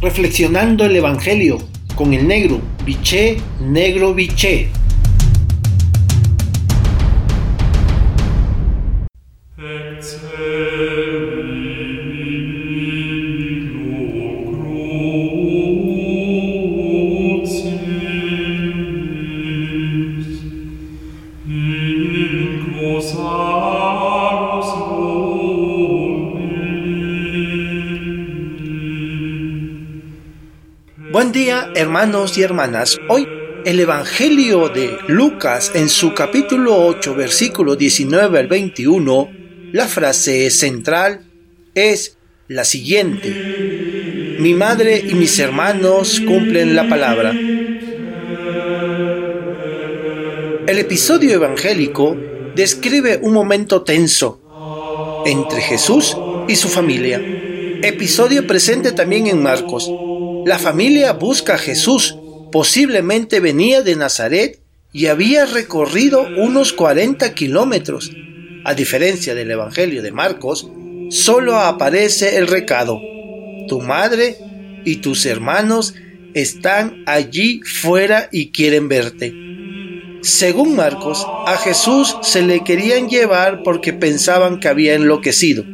reflexionando el Evangelio con el negro, biché, negro, biché. Buen día hermanos y hermanas. Hoy el Evangelio de Lucas en su capítulo 8 versículo 19 al 21, la frase central es la siguiente. Mi madre y mis hermanos cumplen la palabra. El episodio evangélico describe un momento tenso entre Jesús y su familia. Episodio presente también en Marcos la familia busca a Jesús. Posiblemente venía de Nazaret y había recorrido unos 40 kilómetros. A diferencia del Evangelio de Marcos, solo aparece el recado. Tu madre y tus hermanos están allí fuera y quieren verte. Según Marcos, a Jesús se le querían llevar porque pensaban que había enloquecido.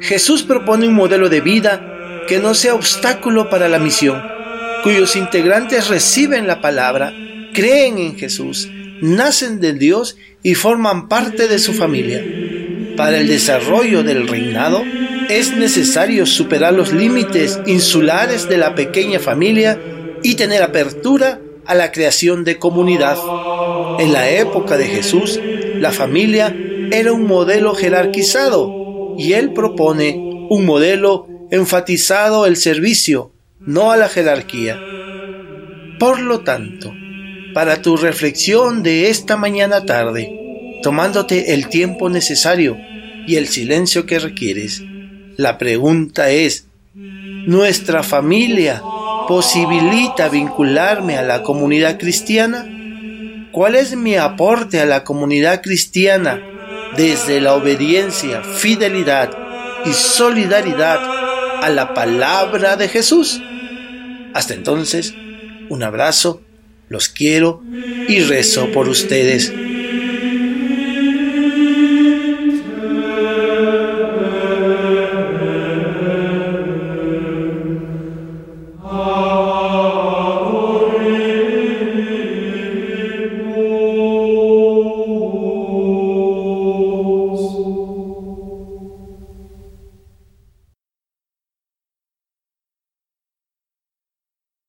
Jesús propone un modelo de vida que no sea obstáculo para la misión, cuyos integrantes reciben la palabra, creen en Jesús, nacen de Dios y forman parte de su familia. Para el desarrollo del reinado es necesario superar los límites insulares de la pequeña familia y tener apertura a la creación de comunidad. En la época de Jesús, la familia era un modelo jerarquizado y él propone un modelo enfatizado el servicio, no a la jerarquía. Por lo tanto, para tu reflexión de esta mañana tarde, tomándote el tiempo necesario y el silencio que requieres, la pregunta es, ¿nuestra familia posibilita vincularme a la comunidad cristiana? ¿Cuál es mi aporte a la comunidad cristiana desde la obediencia, fidelidad y solidaridad a la palabra de Jesús. Hasta entonces, un abrazo, los quiero y rezo por ustedes.